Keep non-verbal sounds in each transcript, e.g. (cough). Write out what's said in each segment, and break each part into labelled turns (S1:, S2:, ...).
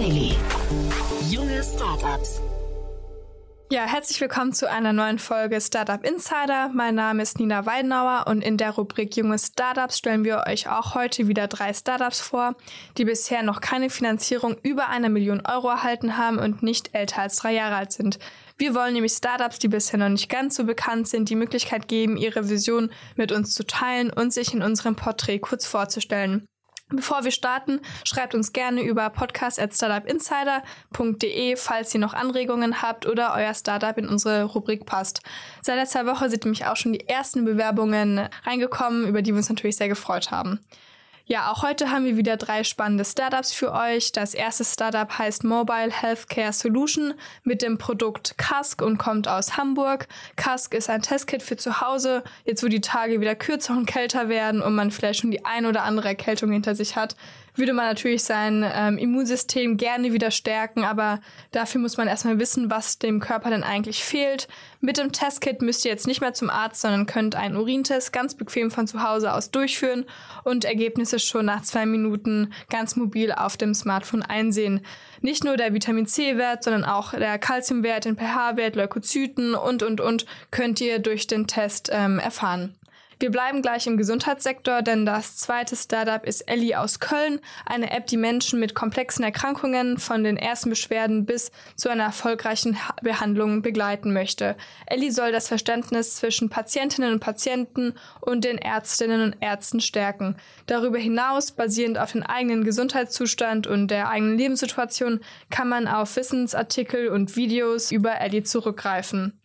S1: Daily. Junge Startups.
S2: Ja, herzlich willkommen zu einer neuen Folge Startup Insider. Mein Name ist Nina Weidenauer und in der Rubrik Junge Startups stellen wir euch auch heute wieder drei Startups vor, die bisher noch keine Finanzierung über eine Million Euro erhalten haben und nicht älter als drei Jahre alt sind. Wir wollen nämlich Startups, die bisher noch nicht ganz so bekannt sind, die Möglichkeit geben, ihre Vision mit uns zu teilen und sich in unserem Porträt kurz vorzustellen. Bevor wir starten, schreibt uns gerne über podcast.startupinsider.de, falls ihr noch Anregungen habt oder euer Startup in unsere Rubrik passt. Seit letzter Woche sind nämlich auch schon die ersten Bewerbungen reingekommen, über die wir uns natürlich sehr gefreut haben. Ja, auch heute haben wir wieder drei spannende Startups für euch. Das erste Startup heißt Mobile Healthcare Solution mit dem Produkt Kask und kommt aus Hamburg. Kask ist ein Testkit für zu Hause. Jetzt, wo die Tage wieder kürzer und kälter werden und man vielleicht schon die ein oder andere Erkältung hinter sich hat, würde man natürlich sein ähm, Immunsystem gerne wieder stärken, aber dafür muss man erstmal wissen, was dem Körper denn eigentlich fehlt. Mit dem Testkit müsst ihr jetzt nicht mehr zum Arzt, sondern könnt einen Urintest ganz bequem von zu Hause aus durchführen und Ergebnisse schon nach zwei Minuten ganz mobil auf dem Smartphone einsehen. Nicht nur der Vitamin C-Wert, sondern auch der Kalziumwert, den pH-Wert, Leukozyten und, und, und könnt ihr durch den Test ähm, erfahren. Wir bleiben gleich im Gesundheitssektor, denn das zweite Startup ist Ellie aus Köln, eine App, die Menschen mit komplexen Erkrankungen von den ersten Beschwerden bis zu einer erfolgreichen Behandlung begleiten möchte. Ellie soll das Verständnis zwischen Patientinnen und Patienten und den Ärztinnen und Ärzten stärken. Darüber hinaus, basierend auf den eigenen Gesundheitszustand und der eigenen Lebenssituation, kann man auf Wissensartikel und Videos über Ellie zurückgreifen.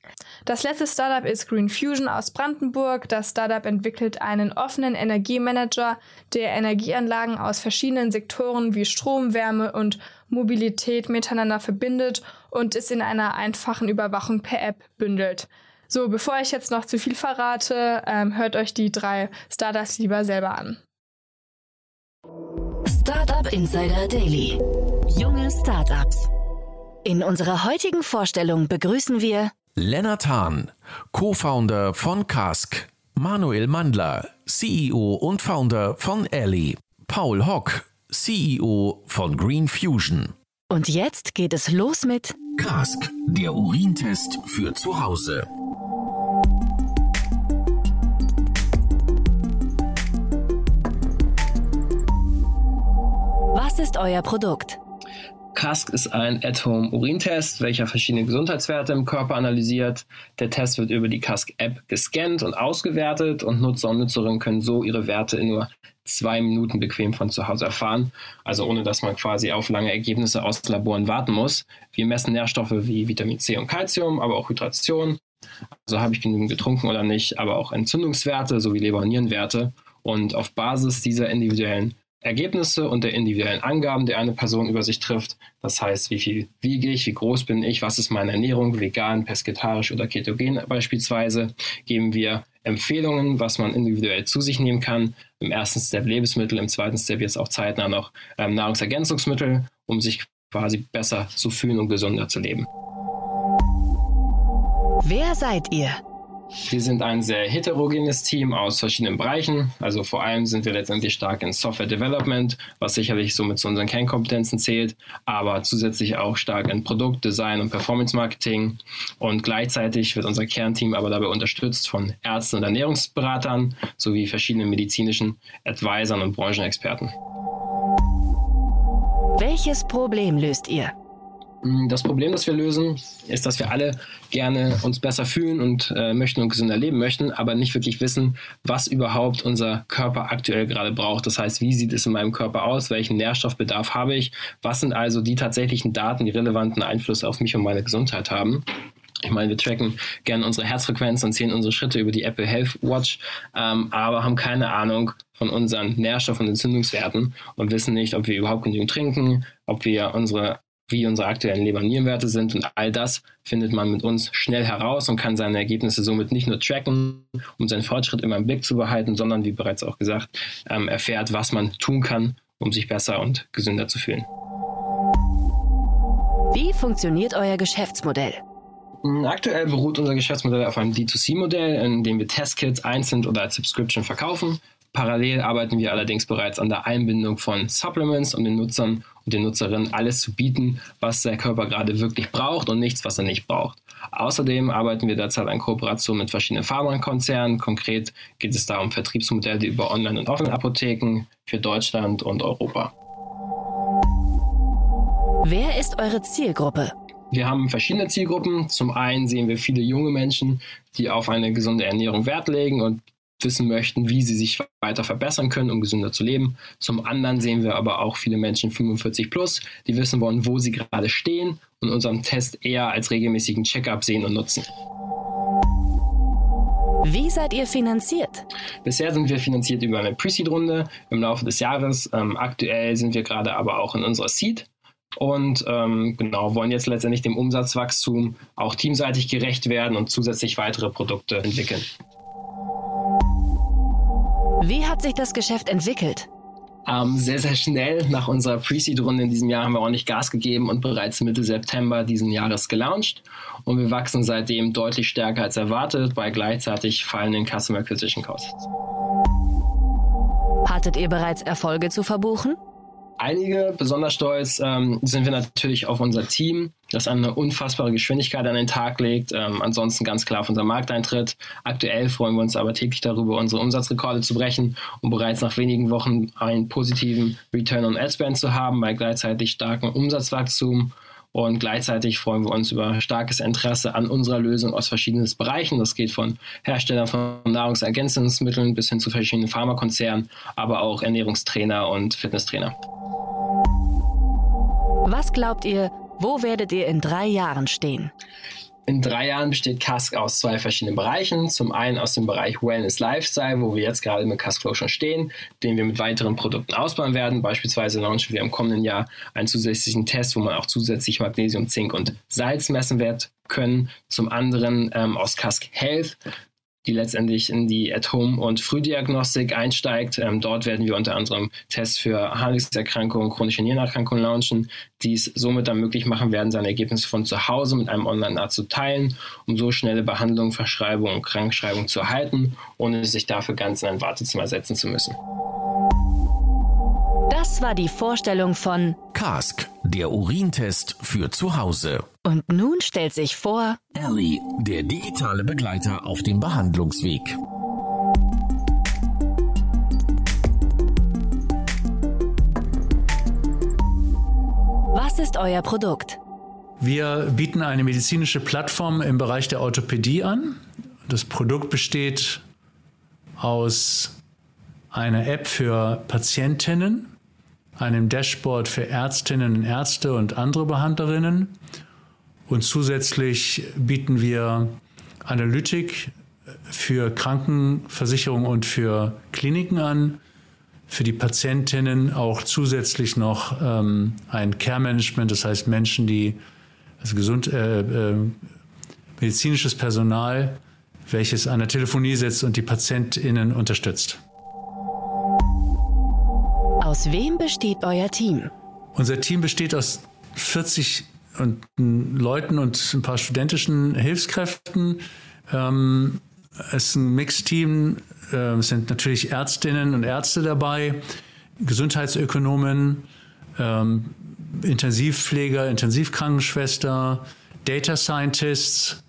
S2: Das letzte Startup ist Green Fusion aus Brandenburg. Das Startup entwickelt einen offenen Energiemanager, der Energieanlagen aus verschiedenen Sektoren wie Strom, Wärme und Mobilität miteinander verbindet und es in einer einfachen Überwachung per App bündelt. So, bevor ich jetzt noch zu viel verrate, ähm, hört euch die drei Startups lieber selber an.
S1: Startup Insider Daily. Junge Startups. In unserer heutigen Vorstellung begrüßen wir
S3: Lennart Hahn, Co-Founder von Kask, Manuel Mandler, CEO und Founder von Ellie, Paul Hock, CEO von Green Fusion.
S1: Und jetzt geht es los mit
S3: Kask, der Urintest für zu Hause.
S1: Was ist euer Produkt?
S4: CASK ist ein At-Home-Urintest, welcher verschiedene Gesundheitswerte im Körper analysiert. Der Test wird über die CASK-App gescannt und ausgewertet und Nutzer und Nutzerinnen können so ihre Werte in nur zwei Minuten bequem von zu Hause erfahren, also ohne dass man quasi auf lange Ergebnisse aus Laboren warten muss. Wir messen Nährstoffe wie Vitamin C und Calcium, aber auch Hydration. Also habe ich genügend getrunken oder nicht, aber auch Entzündungswerte sowie Leber- und Nierenwerte. Und auf Basis dieser individuellen Ergebnisse und der individuellen Angaben, die eine Person über sich trifft. Das heißt, wie viel wiege ich, wie groß bin ich, was ist meine Ernährung, vegan, pesketarisch oder ketogen beispielsweise, geben wir Empfehlungen, was man individuell zu sich nehmen kann. Im ersten Step Lebensmittel, im zweiten Step jetzt auch zeitnah noch ähm, Nahrungsergänzungsmittel, um sich quasi besser zu fühlen und gesünder zu leben.
S1: Wer seid ihr?
S4: Wir sind ein sehr heterogenes Team aus verschiedenen Bereichen. Also vor allem sind wir letztendlich stark in Software Development, was sicherlich somit zu unseren Kernkompetenzen zählt, aber zusätzlich auch stark in Produkt, Design und Performance Marketing. Und gleichzeitig wird unser Kernteam aber dabei unterstützt von Ärzten und Ernährungsberatern sowie verschiedenen medizinischen Advisern und Branchenexperten.
S1: Welches Problem löst ihr?
S4: Mm, das Problem, das wir lösen, ist, dass wir alle gerne uns besser fühlen und äh, möchten und gesünder leben möchten, aber nicht wirklich wissen, was überhaupt unser Körper aktuell gerade braucht. Das heißt, wie sieht es in meinem Körper aus? Welchen Nährstoffbedarf habe ich? Was sind also die tatsächlichen Daten, die relevanten Einfluss auf mich und meine Gesundheit haben? Ich meine, wir tracken gerne unsere Herzfrequenz und zählen unsere Schritte über die Apple Health Watch, ähm, aber haben keine Ahnung von unseren Nährstoff- und Entzündungswerten und wissen nicht, ob wir überhaupt genügend trinken, ob wir unsere wie unsere aktuellen Leber-Nierenwerte sind und all das findet man mit uns schnell heraus und kann seine Ergebnisse somit nicht nur tracken, um seinen Fortschritt immer im Blick zu behalten, sondern wie bereits auch gesagt, ähm, erfährt, was man tun kann, um sich besser und gesünder zu fühlen.
S1: Wie funktioniert euer Geschäftsmodell?
S4: Hm, aktuell beruht unser Geschäftsmodell auf einem D2C-Modell, in dem wir Testkits einzeln oder als Subscription verkaufen. Parallel arbeiten wir allerdings bereits an der Einbindung von Supplements, um den Nutzern und den Nutzerinnen alles zu bieten, was der Körper gerade wirklich braucht und nichts, was er nicht braucht. Außerdem arbeiten wir derzeit in Kooperation mit verschiedenen Pharmakonzernen. Konkret geht es da um Vertriebsmodelle über Online- und Offline-Apotheken für Deutschland und Europa.
S1: Wer ist eure Zielgruppe?
S4: Wir haben verschiedene Zielgruppen. Zum einen sehen wir viele junge Menschen, die auf eine gesunde Ernährung Wert legen und wissen möchten, wie sie sich weiter verbessern können, um gesünder zu leben. Zum anderen sehen wir aber auch viele Menschen 45 plus, die wissen wollen, wo sie gerade stehen und unseren Test eher als regelmäßigen Checkup sehen und nutzen.
S1: Wie seid ihr finanziert?
S4: Bisher sind wir finanziert über eine Pre-Seed-Runde im Laufe des Jahres. Ähm, aktuell sind wir gerade aber auch in unserer Seed und ähm, genau wollen jetzt letztendlich dem Umsatzwachstum auch teamseitig gerecht werden und zusätzlich weitere Produkte entwickeln.
S1: Wie hat sich das Geschäft entwickelt?
S4: Ähm, sehr, sehr schnell nach unserer Pre-Seed-Runde in diesem Jahr haben wir ordentlich Gas gegeben und bereits Mitte September diesen Jahres gelauncht. Und wir wachsen seitdem deutlich stärker als erwartet bei gleichzeitig fallenden Customer Acquisition Costs.
S1: Hattet ihr bereits Erfolge zu verbuchen?
S4: Einige, besonders stolz ähm, sind wir natürlich auf unser Team, das eine unfassbare Geschwindigkeit an den Tag legt. Ähm, ansonsten ganz klar auf unser Markteintritt. Aktuell freuen wir uns aber täglich darüber, unsere Umsatzrekorde zu brechen und bereits nach wenigen Wochen einen positiven Return on Ad Spend zu haben bei gleichzeitig starkem Umsatzwachstum und gleichzeitig freuen wir uns über starkes Interesse an unserer Lösung aus verschiedenen Bereichen. Das geht von Herstellern von Nahrungsergänzungsmitteln bis hin zu verschiedenen Pharmakonzernen, aber auch Ernährungstrainer und Fitnesstrainer.
S1: Was glaubt ihr, wo werdet ihr in drei Jahren stehen?
S4: In drei Jahren besteht Cask aus zwei verschiedenen Bereichen. Zum einen aus dem Bereich Wellness Lifestyle, wo wir jetzt gerade mit Cask Flow schon stehen, den wir mit weiteren Produkten ausbauen werden. Beispielsweise launchen wir im kommenden Jahr einen zusätzlichen Test, wo man auch zusätzlich Magnesium, Zink und Salz messen wird können. Zum anderen ähm, aus Cask Health, die letztendlich in die At-Home- und Frühdiagnostik einsteigt. Ähm, dort werden wir unter anderem Tests für Harnwegserkrankungen, chronische Nierenerkrankungen launchen, die es somit dann möglich machen werden, seine Ergebnisse von zu Hause mit einem Online-Arzt zu teilen, um so schnelle Behandlung, Verschreibung und Krankschreibung zu erhalten, ohne sich dafür ganz in ein Wartezimmer setzen zu müssen.
S1: Das war die Vorstellung von
S3: Cask, der Urintest für zu Hause.
S1: Und nun stellt sich vor
S3: Ellie, der digitale Begleiter auf dem Behandlungsweg.
S1: Was ist euer Produkt?
S5: Wir bieten eine medizinische Plattform im Bereich der Orthopädie an. Das Produkt besteht aus einer App für Patientinnen, einem Dashboard für Ärztinnen und Ärzte und andere Behandlerinnen. Und zusätzlich bieten wir Analytik für Krankenversicherung und für Kliniken an. Für die Patientinnen auch zusätzlich noch ähm, ein Care-Management, das heißt Menschen, die, also gesund, äh, äh, medizinisches Personal, welches an der Telefonie sitzt und die PatientInnen unterstützt.
S1: Aus wem besteht euer Team?
S5: Unser Team besteht aus 40 und, Leuten und ein paar studentischen Hilfskräften. Ähm, es ist ein Mixteam. Äh, es sind natürlich Ärztinnen und Ärzte dabei, Gesundheitsökonomen, ähm, Intensivpfleger, Intensivkrankenschwester, Data Scientists,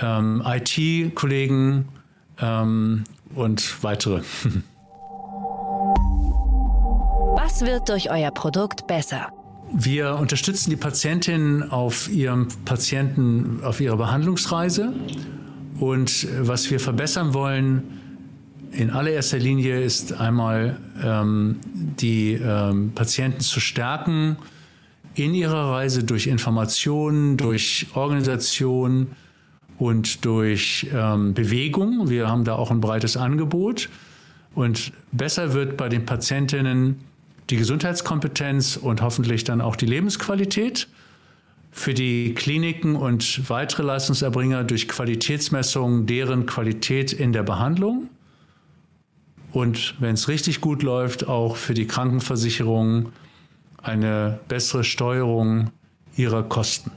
S5: ähm, IT-Kollegen ähm, und weitere. (laughs)
S1: Was wird durch euer Produkt besser?
S5: Wir unterstützen die Patientin auf ihrem Patienten, auf ihrer Behandlungsreise. Und was wir verbessern wollen, in allererster Linie ist einmal ähm, die ähm, Patienten zu stärken in ihrer Reise durch Informationen, durch Organisation und durch ähm, Bewegung. Wir haben da auch ein breites Angebot. Und besser wird bei den Patientinnen die Gesundheitskompetenz und hoffentlich dann auch die Lebensqualität. Für die Kliniken und weitere Leistungserbringer durch Qualitätsmessungen deren Qualität in der Behandlung. Und wenn es richtig gut läuft, auch für die Krankenversicherung eine bessere Steuerung ihrer Kosten.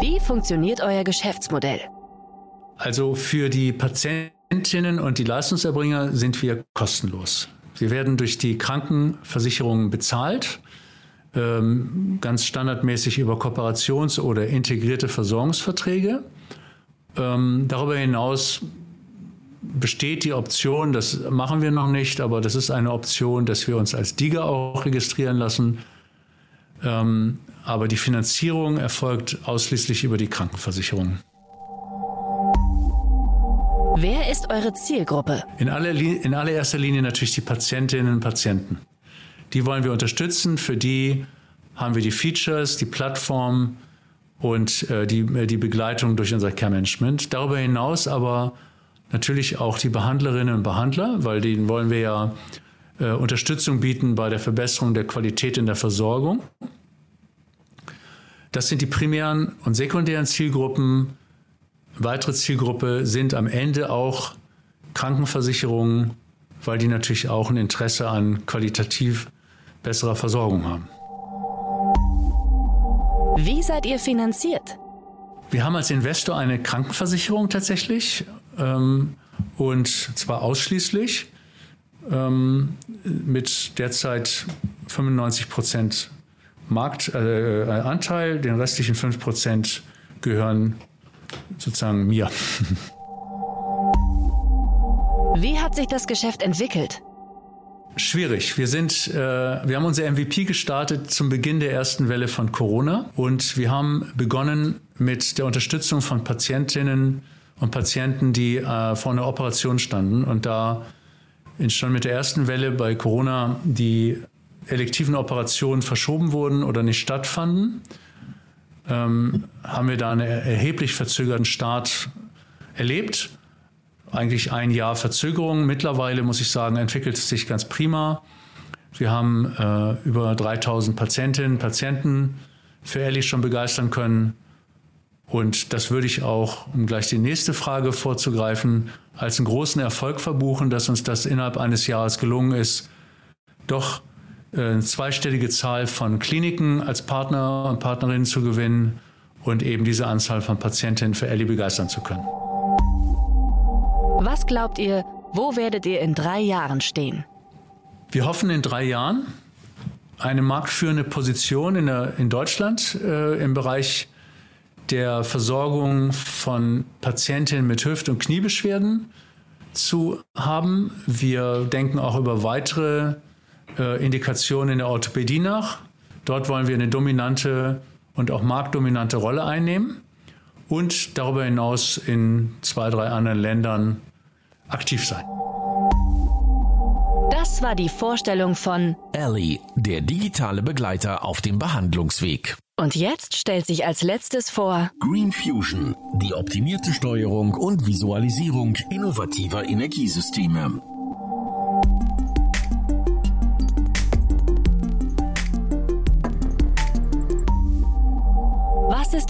S1: Wie funktioniert euer Geschäftsmodell?
S5: Also für die Patientinnen und die Leistungserbringer sind wir kostenlos. Wir werden durch die Krankenversicherungen bezahlt, ähm, ganz standardmäßig über Kooperations- oder integrierte Versorgungsverträge. Ähm, darüber hinaus besteht die Option, das machen wir noch nicht, aber das ist eine Option, dass wir uns als DIGA auch registrieren lassen. Ähm, aber die Finanzierung erfolgt ausschließlich über die Krankenversicherung.
S1: Wer ist eure Zielgruppe?
S5: In, aller, in allererster Linie natürlich die Patientinnen und Patienten. Die wollen wir unterstützen. Für die haben wir die Features, die Plattform und äh, die, äh, die Begleitung durch unser Care Management. Darüber hinaus aber natürlich auch die Behandlerinnen und Behandler, weil denen wollen wir ja äh, Unterstützung bieten bei der Verbesserung der Qualität in der Versorgung. Das sind die primären und sekundären Zielgruppen. Weitere Zielgruppe sind am Ende auch Krankenversicherungen, weil die natürlich auch ein Interesse an qualitativ besserer Versorgung haben.
S1: Wie seid ihr finanziert?
S5: Wir haben als Investor eine Krankenversicherung tatsächlich ähm, und zwar ausschließlich ähm, mit derzeit 95 Prozent Marktanteil, äh, den restlichen 5 Prozent gehören sozusagen mir. (laughs)
S1: Wie hat sich das Geschäft entwickelt?
S5: Schwierig. Wir sind, äh, wir haben unser MVP gestartet zum Beginn der ersten Welle von Corona und wir haben begonnen mit der Unterstützung von Patientinnen und Patienten, die äh, vor einer Operation standen und da schon mit der ersten Welle bei Corona die elektiven Operationen verschoben wurden oder nicht stattfanden, ähm, haben wir da einen erheblich verzögerten Start erlebt eigentlich ein Jahr Verzögerung. Mittlerweile muss ich sagen, entwickelt es sich ganz prima. Wir haben äh, über 3000 Patientinnen und Patienten für Ehrlich schon begeistern können. Und das würde ich auch, um gleich die nächste Frage vorzugreifen, als einen großen Erfolg verbuchen, dass uns das innerhalb eines Jahres gelungen ist, doch eine zweistellige Zahl von Kliniken als Partner und Partnerinnen zu gewinnen und eben diese Anzahl von Patientinnen für Ellie begeistern zu können.
S1: Was glaubt ihr, wo werdet ihr in drei Jahren stehen?
S5: Wir hoffen in drei Jahren eine marktführende Position in, der, in Deutschland äh, im Bereich der Versorgung von Patientinnen mit Hüft- und Kniebeschwerden zu haben. Wir denken auch über weitere äh, Indikationen in der Orthopädie nach. Dort wollen wir eine dominante und auch marktdominante Rolle einnehmen und darüber hinaus in zwei, drei anderen Ländern aktiv sein.
S1: Das war die Vorstellung von
S3: Ellie, der digitale Begleiter auf dem Behandlungsweg.
S1: Und jetzt stellt sich als letztes vor
S3: Green Fusion, die optimierte Steuerung und Visualisierung innovativer Energiesysteme.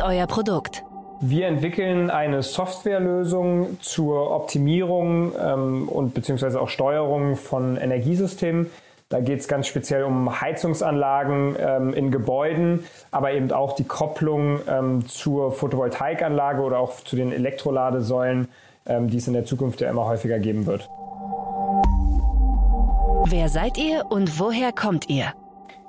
S1: Euer Produkt?
S6: Wir entwickeln eine Softwarelösung zur Optimierung ähm, und beziehungsweise auch Steuerung von Energiesystemen. Da geht es ganz speziell um Heizungsanlagen ähm, in Gebäuden, aber eben auch die Kopplung ähm, zur Photovoltaikanlage oder auch zu den Elektroladesäulen, ähm, die es in der Zukunft ja immer häufiger geben wird.
S1: Wer seid ihr und woher kommt ihr?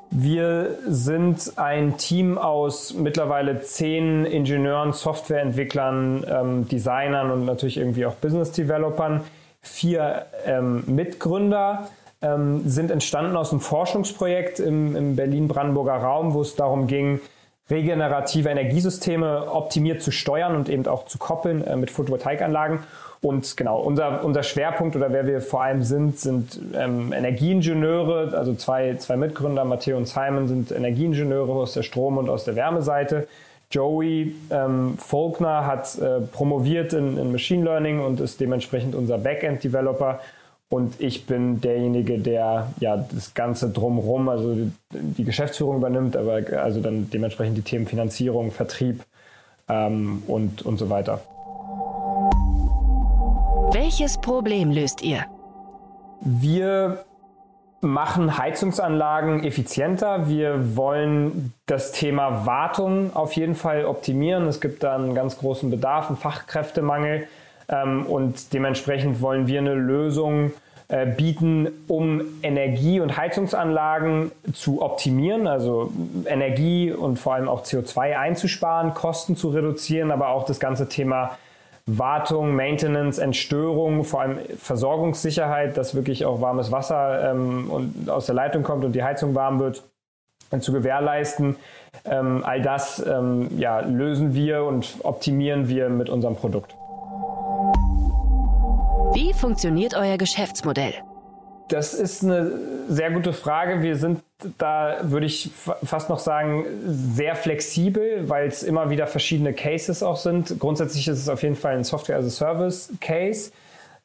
S6: Wir sind ein Team aus mittlerweile zehn Ingenieuren, Softwareentwicklern, ähm, Designern und natürlich irgendwie auch Business Developern. Vier ähm, Mitgründer ähm, sind entstanden aus einem Forschungsprojekt im, im Berlin-Brandenburger Raum, wo es darum ging, regenerative Energiesysteme optimiert zu steuern und eben auch zu koppeln äh, mit Photovoltaikanlagen. Und genau, unser, unser Schwerpunkt oder wer wir vor allem sind, sind ähm, Energieingenieure. Also zwei, zwei Mitgründer, Matteo und Simon, sind Energieingenieure aus der Strom- und aus der Wärmeseite. Joey ähm, Faulkner hat äh, promoviert in, in Machine Learning und ist dementsprechend unser Backend-Developer. Und ich bin derjenige, der ja das Ganze drumherum, also die, die Geschäftsführung übernimmt, aber also dann dementsprechend die Themen Finanzierung, Vertrieb ähm, und, und so weiter.
S1: Welches Problem löst ihr?
S6: Wir machen Heizungsanlagen effizienter. Wir wollen das Thema Wartung auf jeden Fall optimieren. Es gibt da einen ganz großen Bedarf, einen Fachkräftemangel. Ähm, und dementsprechend wollen wir eine Lösung äh, bieten, um Energie- und Heizungsanlagen zu optimieren, also Energie und vor allem auch CO2 einzusparen, Kosten zu reduzieren, aber auch das ganze Thema Wartung, Maintenance, Entstörung, vor allem Versorgungssicherheit, dass wirklich auch warmes Wasser ähm, und aus der Leitung kommt und die Heizung warm wird, zu gewährleisten. Ähm, all das ähm, ja, lösen wir und optimieren wir mit unserem Produkt.
S1: Wie funktioniert euer Geschäftsmodell?
S6: Das ist eine sehr gute Frage. Wir sind da, würde ich fast noch sagen, sehr flexibel, weil es immer wieder verschiedene Cases auch sind. Grundsätzlich ist es auf jeden Fall ein Software-as-a-Service-Case.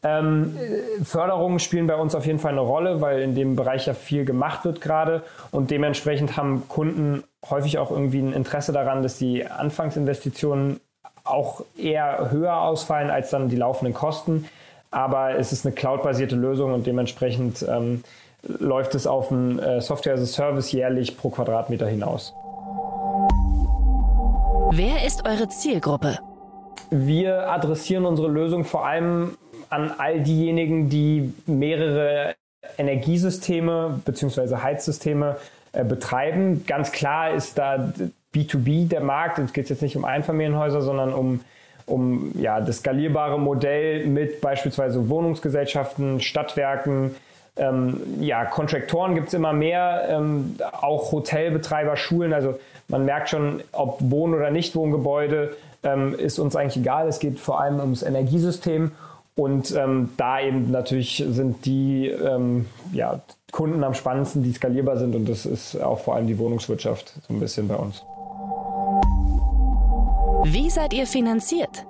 S6: Ähm, Förderungen spielen bei uns auf jeden Fall eine Rolle, weil in dem Bereich ja viel gemacht wird gerade und dementsprechend haben Kunden häufig auch irgendwie ein Interesse daran, dass die Anfangsinvestitionen auch eher höher ausfallen als dann die laufenden Kosten. Aber es ist eine cloud-basierte Lösung und dementsprechend ähm, läuft es auf ein äh, Software as a Service jährlich pro Quadratmeter hinaus.
S1: Wer ist eure Zielgruppe?
S6: Wir adressieren unsere Lösung vor allem an all diejenigen, die mehrere Energiesysteme bzw. Heizsysteme äh, betreiben. Ganz klar ist da B2B der Markt. Es geht jetzt nicht um Einfamilienhäuser, sondern um, um ja, das skalierbare Modell mit beispielsweise Wohnungsgesellschaften, Stadtwerken, ähm, ja, Kontraktoren gibt es immer mehr, ähm, auch Hotelbetreiber, Schulen. Also man merkt schon, ob Wohn- oder Nichtwohngebäude ähm, ist uns eigentlich egal. Es geht vor allem ums Energiesystem. Und ähm, da eben natürlich sind die ähm, ja, Kunden am spannendsten, die skalierbar sind. Und das ist auch vor allem die Wohnungswirtschaft so ein bisschen bei uns.
S1: Wie seid ihr finanziert?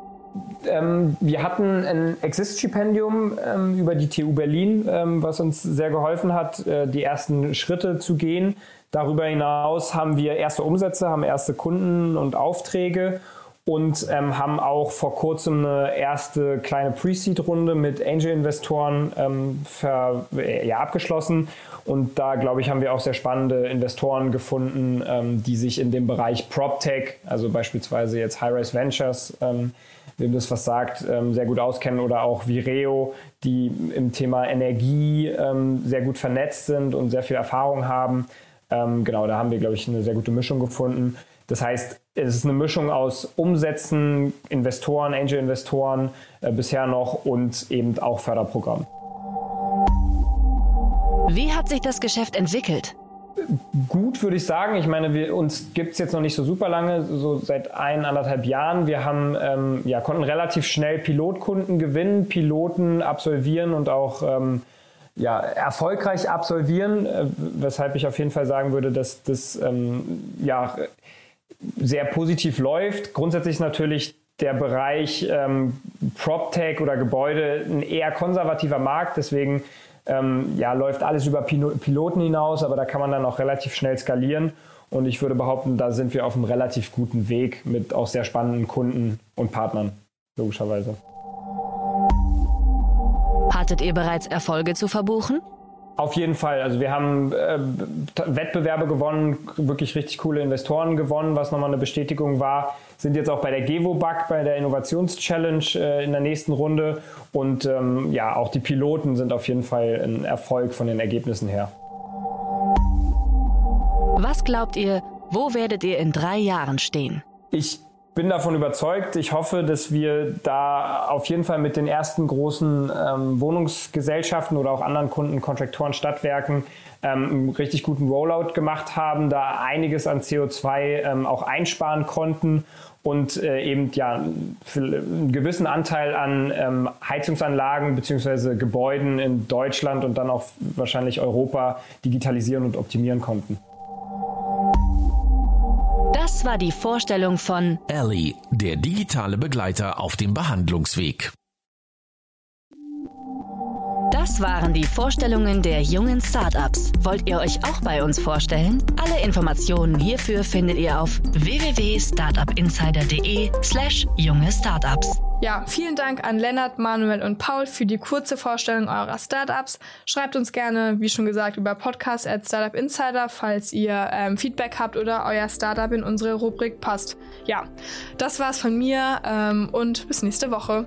S6: Ähm, wir hatten ein Exist-Stipendium ähm, über die TU Berlin, ähm, was uns sehr geholfen hat, äh, die ersten Schritte zu gehen. Darüber hinaus haben wir erste Umsätze, haben erste Kunden und Aufträge und ähm, haben auch vor kurzem eine erste kleine Pre-Seed-Runde mit Angel-Investoren ähm, äh, ja, abgeschlossen. Und da, glaube ich, haben wir auch sehr spannende Investoren gefunden, ähm, die sich in dem Bereich PropTech, also beispielsweise jetzt High-Rise Ventures, ähm, wem das was sagt, ähm, sehr gut auskennen oder auch Vireo, die im Thema Energie ähm, sehr gut vernetzt sind und sehr viel Erfahrung haben. Ähm, genau, da haben wir, glaube ich, eine sehr gute Mischung gefunden. Das heißt, es ist eine Mischung aus Umsätzen, Investoren, Angel-Investoren äh, bisher noch und eben auch Förderprogramm.
S1: Wie hat sich das Geschäft entwickelt?
S6: Gut, würde ich sagen. Ich meine, wir, uns gibt es jetzt noch nicht so super lange, so seit ein, anderthalb Jahren. Wir haben, ähm, ja, konnten relativ schnell Pilotkunden gewinnen, Piloten absolvieren und auch ähm, ja, erfolgreich absolvieren, äh, weshalb ich auf jeden Fall sagen würde, dass das ähm, ja, sehr positiv läuft. Grundsätzlich ist natürlich der Bereich ähm, PropTech oder Gebäude ein eher konservativer Markt, deswegen ähm, ja, läuft alles über Piloten hinaus, aber da kann man dann auch relativ schnell skalieren. Und ich würde behaupten, da sind wir auf einem relativ guten Weg mit auch sehr spannenden Kunden und Partnern, logischerweise.
S1: Hattet ihr bereits Erfolge zu verbuchen?
S6: Auf jeden Fall. Also wir haben äh, Wettbewerbe gewonnen, wirklich richtig coole Investoren gewonnen, was nochmal eine Bestätigung war. Sind jetzt auch bei der GevoBug, bei der Innovationschallenge äh, in der nächsten Runde. Und ähm, ja, auch die Piloten sind auf jeden Fall ein Erfolg von den Ergebnissen her.
S1: Was glaubt ihr, wo werdet ihr in drei Jahren stehen?
S6: Ich bin davon überzeugt. Ich hoffe, dass wir da auf jeden Fall mit den ersten großen ähm, Wohnungsgesellschaften oder auch anderen Kunden, Kontraktoren, Stadtwerken ähm, einen richtig guten Rollout gemacht haben, da einiges an CO2 ähm, auch einsparen konnten und äh, eben ja einen gewissen Anteil an ähm, Heizungsanlagen bzw. Gebäuden in Deutschland und dann auch wahrscheinlich Europa digitalisieren und optimieren konnten.
S1: Das war die Vorstellung von
S3: Ellie, der digitale Begleiter auf dem Behandlungsweg.
S1: Das waren die Vorstellungen der jungen Startups. Wollt ihr euch auch bei uns vorstellen? Alle Informationen hierfür findet ihr auf www.startupinsider.de/slash junge Startups.
S2: Ja, vielen Dank an Lennart, Manuel und Paul für die kurze Vorstellung eurer Startups. Schreibt uns gerne, wie schon gesagt, über Podcast at Startup Insider, falls ihr ähm, Feedback habt oder euer Startup in unsere Rubrik passt. Ja, das war's von mir ähm, und bis nächste Woche.